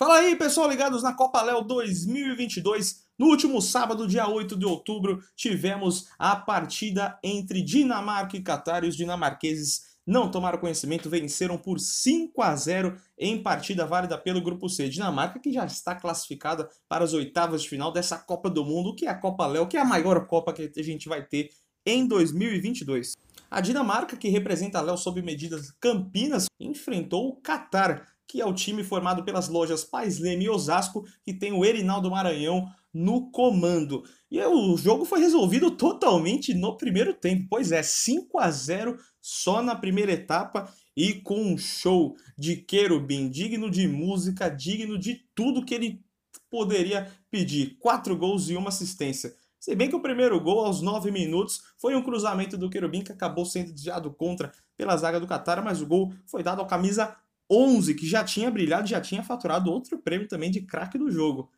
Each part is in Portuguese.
Fala aí, pessoal, ligados na Copa Léo 2022. No último sábado, dia 8 de outubro, tivemos a partida entre Dinamarca e Catar e os dinamarqueses não tomaram conhecimento, venceram por 5 a 0 em partida válida pelo Grupo C. Dinamarca que já está classificada para as oitavas de final dessa Copa do Mundo, que é a Copa Léo, que é a maior Copa que a gente vai ter em 2022. A Dinamarca, que representa a Léo sob medidas Campinas, enfrentou o Catar, que é o time formado pelas lojas Pais Leme e Osasco, que tem o Erinaldo Maranhão no comando. E o jogo foi resolvido totalmente no primeiro tempo. Pois é, 5 a 0 só na primeira etapa e com um show de Querubim digno de música, digno de tudo que ele poderia pedir. Quatro gols e uma assistência. Se bem que o primeiro gol, aos 9 minutos, foi um cruzamento do Querubim que acabou sendo desviado contra pela zaga do Qatar, mas o gol foi dado ao camisa 11, que já tinha brilhado, já tinha faturado outro prêmio também de craque do jogo.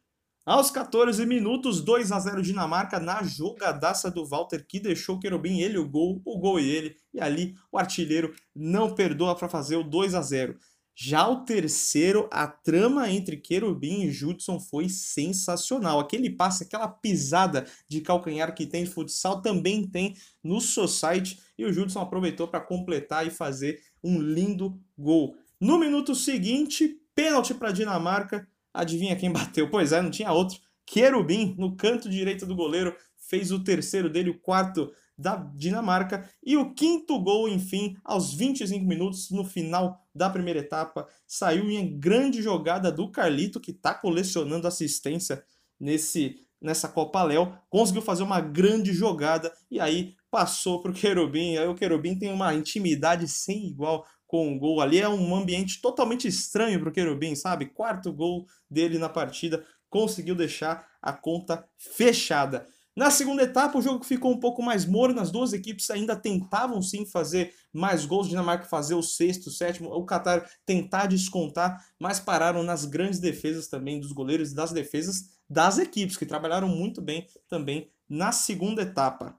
Aos 14 minutos, 2 a 0 Dinamarca na jogadaça do Walter, que deixou o Querubim, ele o gol, o gol e ele, e ali o artilheiro não perdoa para fazer o 2 a 0. Já o terceiro, a trama entre Querubim e Judson foi sensacional. Aquele passe, aquela pisada de calcanhar que tem futsal também tem no Society e o Judson aproveitou para completar e fazer um lindo gol. No minuto seguinte, pênalti para Dinamarca. Adivinha quem bateu? Pois é, não tinha outro. Querubim, no canto direito do goleiro, fez o terceiro dele, o quarto da Dinamarca. E o quinto gol, enfim, aos 25 minutos, no final da primeira etapa, saiu em grande jogada do Carlito, que está colecionando assistência nesse nessa Copa Léo, conseguiu fazer uma grande jogada e aí passou para o Querubim. Aí o Querubim tem uma intimidade sem igual com o gol ali. É um ambiente totalmente estranho para o Querubim, sabe? Quarto gol dele na partida, conseguiu deixar a conta fechada. Na segunda etapa, o jogo ficou um pouco mais morno, as duas equipes ainda tentavam sim fazer mais gols, Dinamarca fazer o sexto, o sétimo, o Qatar tentar descontar, mas pararam nas grandes defesas também dos goleiros e das defesas das equipes, que trabalharam muito bem também na segunda etapa.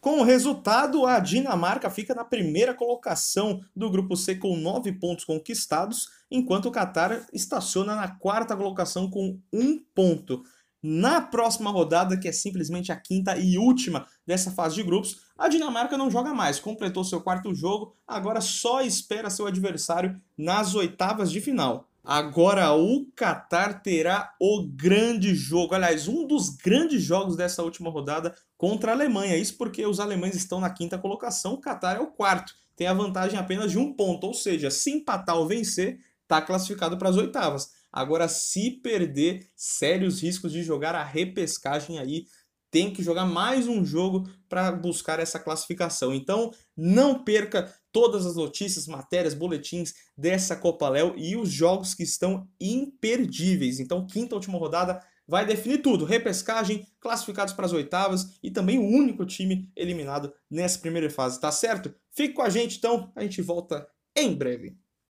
Com o resultado, a Dinamarca fica na primeira colocação do grupo C com nove pontos conquistados, enquanto o Qatar estaciona na quarta colocação com um ponto. Na próxima rodada, que é simplesmente a quinta e última dessa fase de grupos, a Dinamarca não joga mais, completou seu quarto jogo, agora só espera seu adversário nas oitavas de final. Agora o Qatar terá o grande jogo, aliás, um dos grandes jogos dessa última rodada contra a Alemanha. Isso porque os alemães estão na quinta colocação, o Qatar é o quarto, tem a vantagem apenas de um ponto, ou seja, se empatar ou vencer, está classificado para as oitavas. Agora, se perder, sérios riscos de jogar a repescagem aí. Tem que jogar mais um jogo para buscar essa classificação. Então, não perca todas as notícias, matérias, boletins dessa Copa Léo e os jogos que estão imperdíveis. Então, quinta última rodada vai definir tudo: repescagem, classificados para as oitavas e também o único time eliminado nessa primeira fase, tá certo? Fique com a gente então, a gente volta em breve.